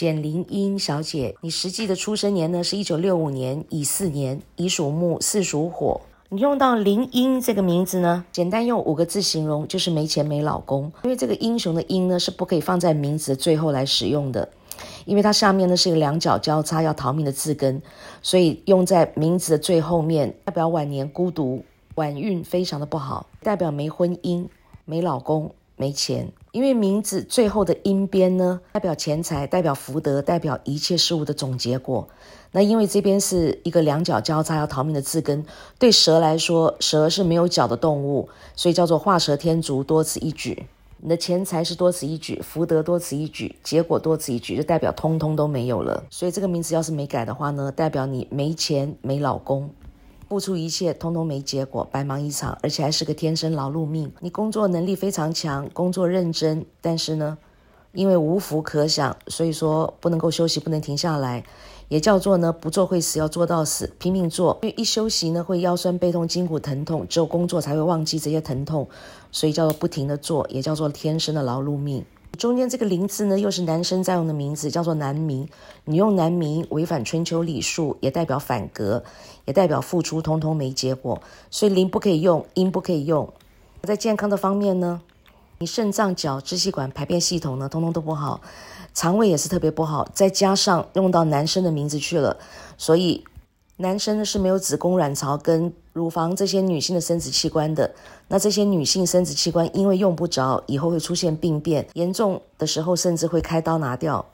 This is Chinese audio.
简林英小姐，你实际的出生年呢是一九六五年乙巳年，乙属木，巳属火。你用到林英这个名字呢，简单用五个字形容，就是没钱没老公。因为这个英雄的英呢是不可以放在名字的最后来使用的，因为它上面呢是一个两脚交叉要逃命的字根，所以用在名字的最后面，代表晚年孤独，晚运非常的不好，代表没婚姻、没老公、没钱。因为名字最后的音边呢，代表钱财，代表福德，代表一切事物的总结果。那因为这边是一个两脚交叉要逃命的字根，对蛇来说，蛇是没有脚的动物，所以叫做画蛇添足，多此一举。你的钱财是多此一举，福德多此一举，结果多此一举，就代表通通都没有了。所以这个名字要是没改的话呢，代表你没钱没老公。付出一切，通通没结果，白忙一场，而且还是个天生劳碌命。你工作能力非常强，工作认真，但是呢，因为无福可享，所以说不能够休息，不能停下来，也叫做呢不做会死，要做到死，拼命做。因为一休息呢，会腰酸背痛、筋骨疼痛，只有工作才会忘记这些疼痛，所以叫做不停的做，也叫做天生的劳碌命。中间这个“林”字呢，又是男生在用的名字，叫做男名。你用男名违反春秋礼数，也代表反格，也代表付出通通没结果。所以“林”不可以用，“阴”不可以用。在健康的方面呢，你肾脏、脚、支气管、排便系统呢，通通都不好，肠胃也是特别不好。再加上用到男生的名字去了，所以。男生呢是没有子宫、卵巢跟乳房这些女性的生殖器官的，那这些女性生殖器官因为用不着，以后会出现病变，严重的时候甚至会开刀拿掉。